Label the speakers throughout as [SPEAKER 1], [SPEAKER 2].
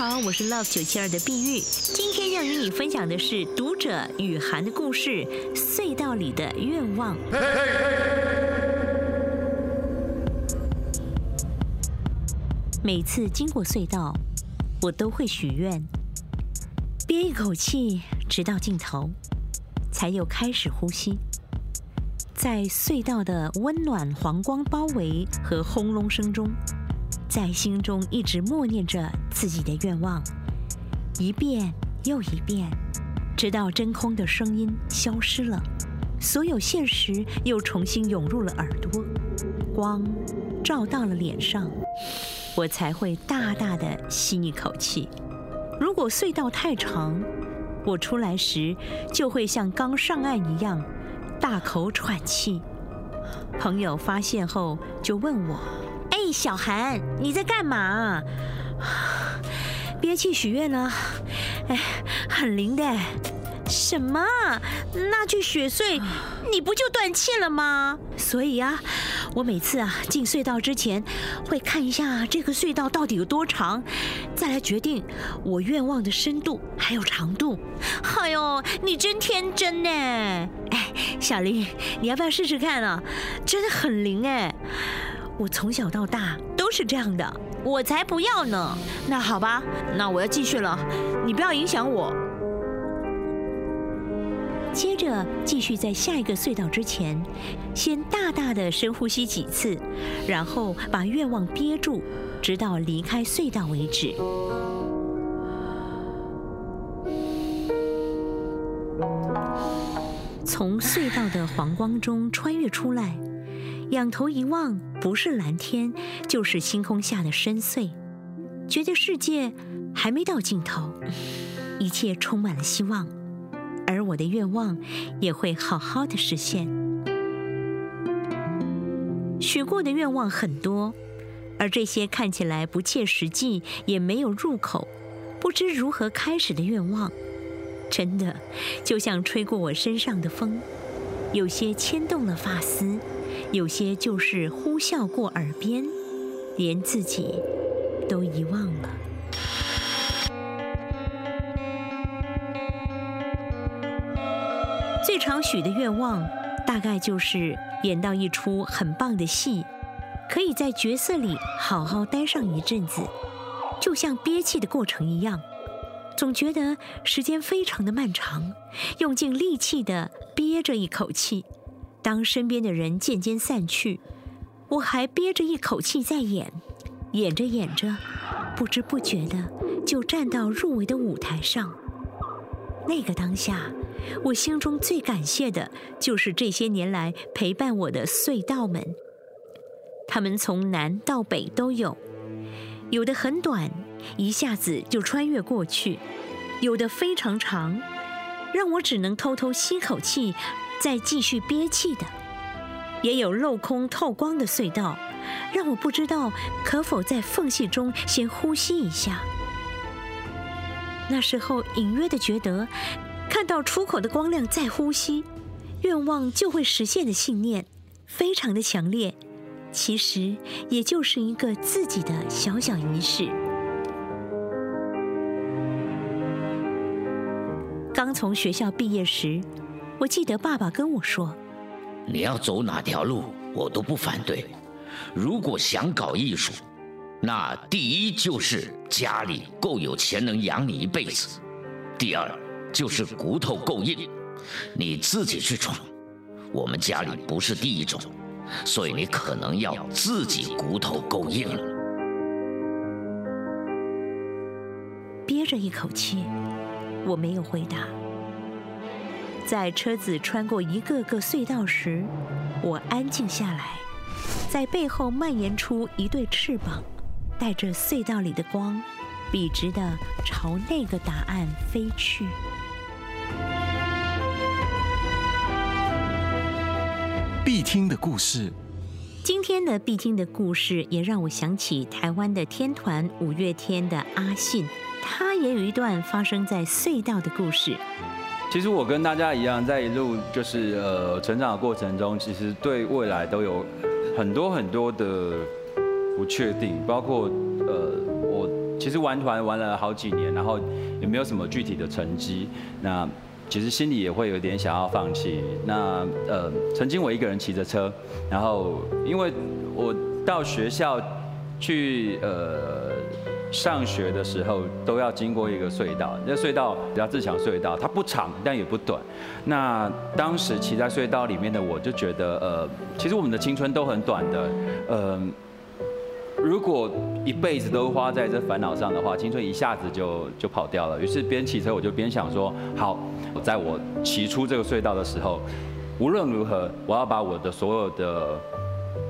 [SPEAKER 1] 好，我是 Love 九七二的碧玉。今天要与你分享的是读者雨涵的故事《隧道里的愿望》。每次经过隧道，我都会许愿，憋一口气，直到尽头，才又开始呼吸。在隧道的温暖黄光包围和轰隆声中，在心中一直默念着自己的愿望，一遍又一遍，直到真空的声音消失了，所有现实又重新涌入了耳朵，光照到了脸上，我才会大大的吸一口气。如果隧道太长，我出来时就会像刚上岸一样大口喘气。朋友发现后就问我。哎，小韩，你在干嘛？憋气许愿呢？哎，很灵的。什么？那具雪隧，你不就断气了吗？所以啊，我每次啊进隧道之前，会看一下这个隧道到底有多长，再来决定我愿望的深度还有长度。哎呦，你真天真呢！哎，小林，你要不要试试看啊？真的很灵哎。我从小到大都是这样的，我才不要呢。那好吧，那我要继续了，你不要影响我。接着继续在下一个隧道之前，先大大的深呼吸几次，然后把愿望憋住，直到离开隧道为止。从隧道的黄光中穿越出来。仰头一望，不是蓝天，就是星空下的深邃，觉得世界还没到尽头，一切充满了希望，而我的愿望也会好好的实现。许过的愿望很多，而这些看起来不切实际，也没有入口，不知如何开始的愿望，真的就像吹过我身上的风，有些牵动了发丝。有些就是呼啸过耳边，连自己都遗忘了。最常许的愿望，大概就是演到一出很棒的戏，可以在角色里好好待上一阵子，就像憋气的过程一样，总觉得时间非常的漫长，用尽力气的憋着一口气。当身边的人渐渐散去，我还憋着一口气在演，演着演着，不知不觉的就站到入围的舞台上。那个当下，我心中最感谢的就是这些年来陪伴我的隧道们。他们从南到北都有，有的很短，一下子就穿越过去；有的非常长，让我只能偷偷吸口气。再继续憋气的，也有镂空透光的隧道，让我不知道可否在缝隙中先呼吸一下。那时候隐约的觉得，看到出口的光亮再呼吸，愿望就会实现的信念，非常的强烈。其实也就是一个自己的小小仪式。刚从学校毕业时。我记得爸爸跟我说：“
[SPEAKER 2] 你要走哪条路，我都不反对。如果想搞艺术，那第一就是家里够有钱，能养你一辈子；第二就是骨头够硬，你自己去闯。我们家里不是第一种，所以你可能要自己骨头够硬了。
[SPEAKER 1] 憋着一口气，我没有回答。在车子穿过一个个隧道时，我安静下来，在背后蔓延出一对翅膀，带着隧道里的光，笔直的朝那个答案飞去。
[SPEAKER 3] 必听的故事，
[SPEAKER 1] 今天的必听的故事也让我想起台湾的天团五月天的阿信，他也有一段发生在隧道的故事。
[SPEAKER 4] 其实我跟大家一样，在一路就是呃成长的过程中，其实对未来都有很多很多的不确定，包括呃我其实玩团玩了好几年，然后也没有什么具体的成绩，那其实心里也会有点想要放弃。那呃曾经我一个人骑着车，然后因为我到学校去呃。上学的时候都要经过一个隧道，那隧道比较自强隧道，它不长但也不短。那当时骑在隧道里面的我就觉得，呃，其实我们的青春都很短的，呃，如果一辈子都花在这烦恼上的话，青春一下子就就跑掉了。于是边骑车我就边想说，好，在我骑出这个隧道的时候，无论如何我要把我的所有的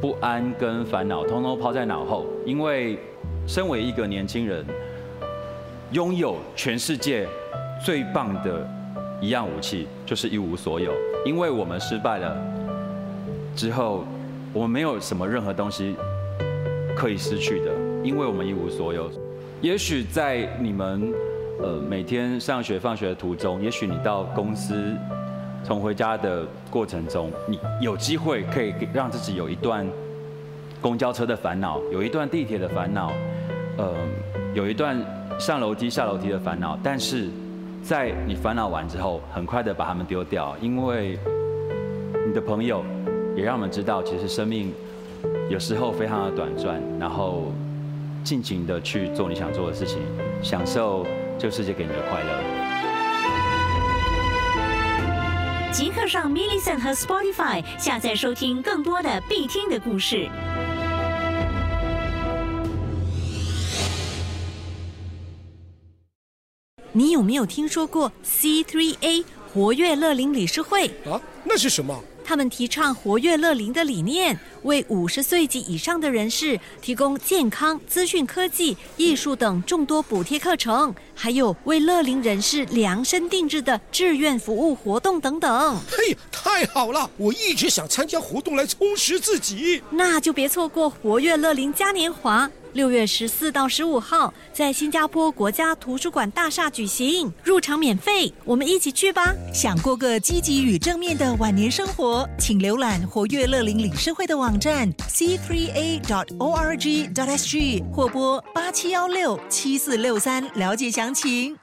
[SPEAKER 4] 不安跟烦恼通通抛在脑后，因为。身为一个年轻人，拥有全世界最棒的一样武器，就是一无所有。因为我们失败了之后，我们没有什么任何东西可以失去的，因为我们一无所有。也许在你们呃每天上学放学的途中，也许你到公司从回家的过程中，你有机会可以让自己有一段公交车的烦恼，有一段地铁的烦恼。呃，有一段上楼梯下楼梯的烦恼，但是在你烦恼完之后，很快的把他们丢掉，因为你的朋友也让我们知道，其实生命有时候非常的短暂，然后尽情的去做你想做的事情，享受这个世界给你的快乐。
[SPEAKER 1] 即刻上 m i l l i c e n t 和 Spotify 下载收听更多的必听的故事。
[SPEAKER 5] 你有没有听说过 C3A 活跃乐龄理事会
[SPEAKER 6] 啊？那是什么？
[SPEAKER 5] 他们提倡活跃乐龄的理念，为五十岁及以上的人士提供健康、资讯科技、艺术等众多补贴课程，还有为乐龄人士量身定制的志愿服务活动等等。
[SPEAKER 6] 嘿，太好了！我一直想参加活动来充实自己，
[SPEAKER 5] 那就别错过活跃乐龄嘉年华。六月十四到十五号，在新加坡国家图书馆大厦举行，入场免费，我们一起去吧！
[SPEAKER 7] 想过个积极与正面的晚年生活，请浏览活跃乐龄理事会的网站 c three a dot o r g dot s g 或拨八七幺六七四六三了解详情。